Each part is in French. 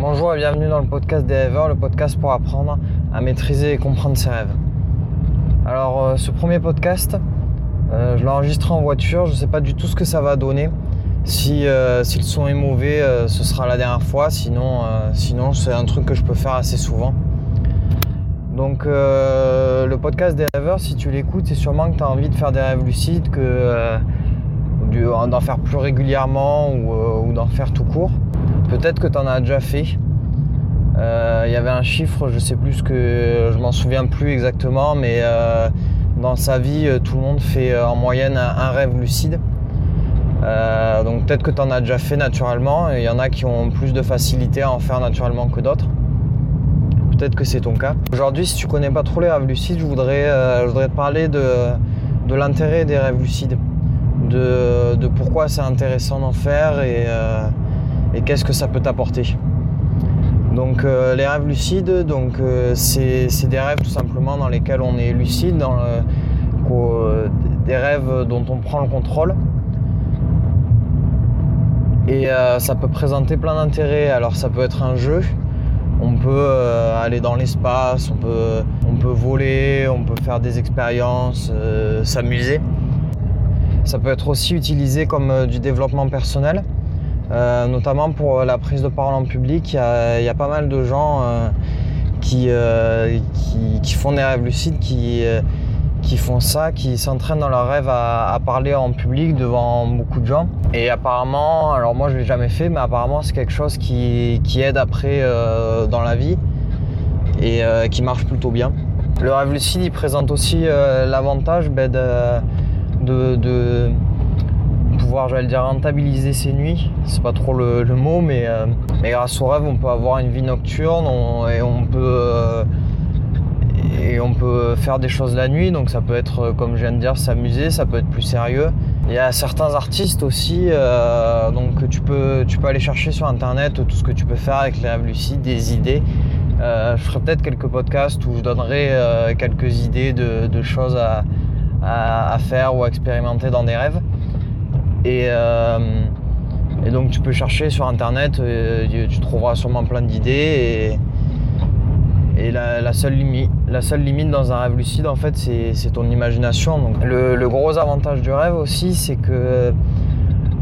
Bonjour et bienvenue dans le podcast des rêveurs, le podcast pour apprendre à maîtriser et comprendre ses rêves. Alors euh, ce premier podcast, euh, je l'ai enregistré en voiture, je ne sais pas du tout ce que ça va donner. Si, euh, le son est mauvais, ce sera la dernière fois, sinon, sinon c'est un truc que je peux faire assez souvent. Donc le podcast des rêveurs, si tu l'écoutes, c'est sûrement que tu as envie de faire des rêves lucides, que d'en faire plus régulièrement ou d'en faire tout court. Peut-être que tu en as déjà fait. Euh, il y avait un chiffre, je sais plus que je m'en souviens plus exactement, mais euh, dans sa vie, euh, tout le monde fait en moyenne un, rêve lucide. donc peut-être que tu en as déjà fait naturellement. Il y en a qui ont plus de facilité à en faire naturellement que d'autres. Peut-être que c'est ton cas. Aujourd'hui, si tu connais pas trop les rêves lucides, je voudrais, te parler de, l'intérêt des rêves lucides, de, de pourquoi c'est intéressant d'en faire et et qu'est-ce que ça peut t'apporter. Donc euh, les rêves lucides, donc euh, c'est des rêves tout simplement dans lesquels on est lucide, dans euh, des rêves dont on prend le contrôle. Et ça peut présenter plein d'intérêts. Alors ça peut être un jeu, on peut aller dans l'espace, on peut, on peut voler, on peut faire des expériences, s'amuser. Ça peut être aussi utilisé comme du développement personnel. Euh, notamment pour la prise de parole en public. Il y a, pas mal de gens euh, euh, qui, font des rêves lucides, qui, font ça, qui s'entraînent dans leur rêve à, parler en public devant beaucoup de gens. Et apparemment, alors moi je l'ai jamais fait, mais apparemment c'est quelque chose qui, aide après dans la vie et qui marche plutôt bien. Le rêve lucide, il présente aussi l'avantage ben, de pouvoir, j'allais dire, rentabiliser ses nuits. C'est pas trop le, mot, mais, euh, mais, grâce au rêve, on peut avoir une vie nocturne et on peut. Euh, et on peut faire des choses la nuit, donc ça peut être, euh, comme je viens de dire, s'amuser, ça peut être plus sérieux. Il y a certains artistes aussi, donc tu peux, tu peux aller chercher sur internet tout ce que tu peux faire avec les rêves lucides, des idées. je ferai peut-être quelques podcasts où je donnerai quelques idées de, choses à, faire ou à expérimenter dans des rêves. Euh, et, donc tu peux chercher sur internet, euh, tu trouveras sûrement plein d'idées. Et, la, seule limite, la seule limite dans un rêve lucide, en fait, c'est ton imagination. Le, gros avantage du rêve aussi, c'est que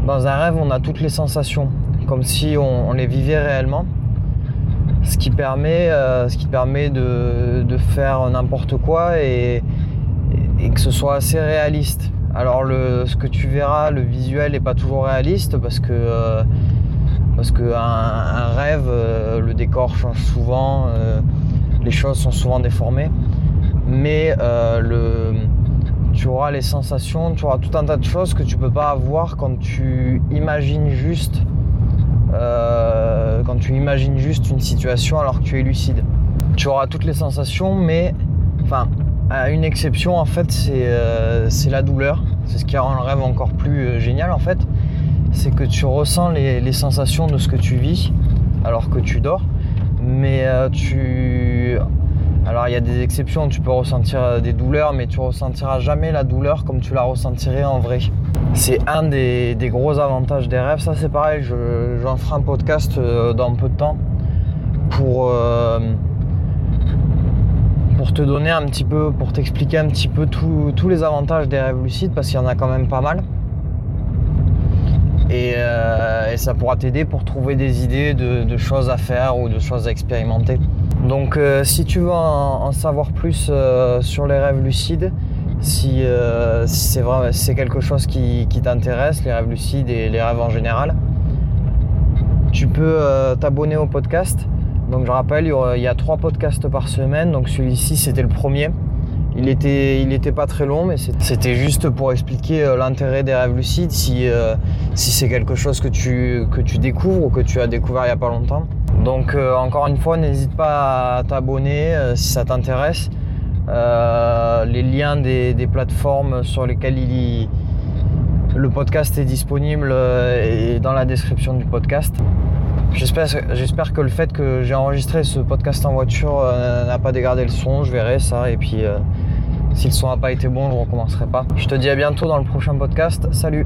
dans un rêve, on a toutes les sensations, comme si on, les vivait réellement. Ce qui permet, euh, ce qui permet de, faire n'importe quoi et, que ce soit assez réaliste. Alors ce que tu verras, le visuel n'est pas toujours réaliste parce que euh, parce rêve, euh, le décor change souvent, euh, les choses sont souvent déformées. Mais tu auras les sensations, tu auras tout un tas de choses que tu ne peux pas avoir quand tu imagines juste quand tu imagines juste une situation alors que tu es lucide. Tu auras toutes les sensations, mais enfin une exception, en fait, euh, c'est la douleur. C'est ce qui rend le rêve encore plus euh, génial, en fait. C'est que tu ressens les, sensations de ce que tu vis alors que tu dors. Mais euh, tu. Alors, il y a des exceptions, tu peux ressentir des douleurs, mais tu ressentiras jamais la douleur comme tu la ressentirais en vrai. C'est un des, gros avantages des rêves. Ça, c'est pareil, j'en ferai un podcast dans peu de temps pour pour te donner un petit peu, pour t'expliquer un petit peu tous les avantages des rêves lucides, parce qu'il y en a quand même pas mal. Et, euh, ça pourra t'aider pour trouver des idées de, choses à faire ou de choses à expérimenter. Donc euh, si tu veux en, savoir plus euh, sur les rêves lucides, si, c'est quelque chose qui t'intéresse, les rêves lucides et les rêves en général, tu peux t'abonner au podcast donc je rappelle, il y a trois podcasts par semaine. Donc celui-ci, c'était le premier. Il était, pas très long, mais c'était juste pour expliquer euh, l'intérêt des rêves lucides, si, euh, si c'est quelque chose que tu, que découvres ou que tu as découvert il n'y a pas longtemps. Donc euh, encore une fois, n'hésite pas à t'abonner si ça t'intéresse. les liens des, plateformes sur lesquelles le podcast est disponible est dans la description du podcast. J'espère que le fait que j'ai enregistré ce podcast en voiture euh, n'a pas dégradé le son, je verrai ça et puis euh, si le son n'a pas été bon, je ne recommencerai pas. Je te dis à bientôt dans le prochain podcast. Salut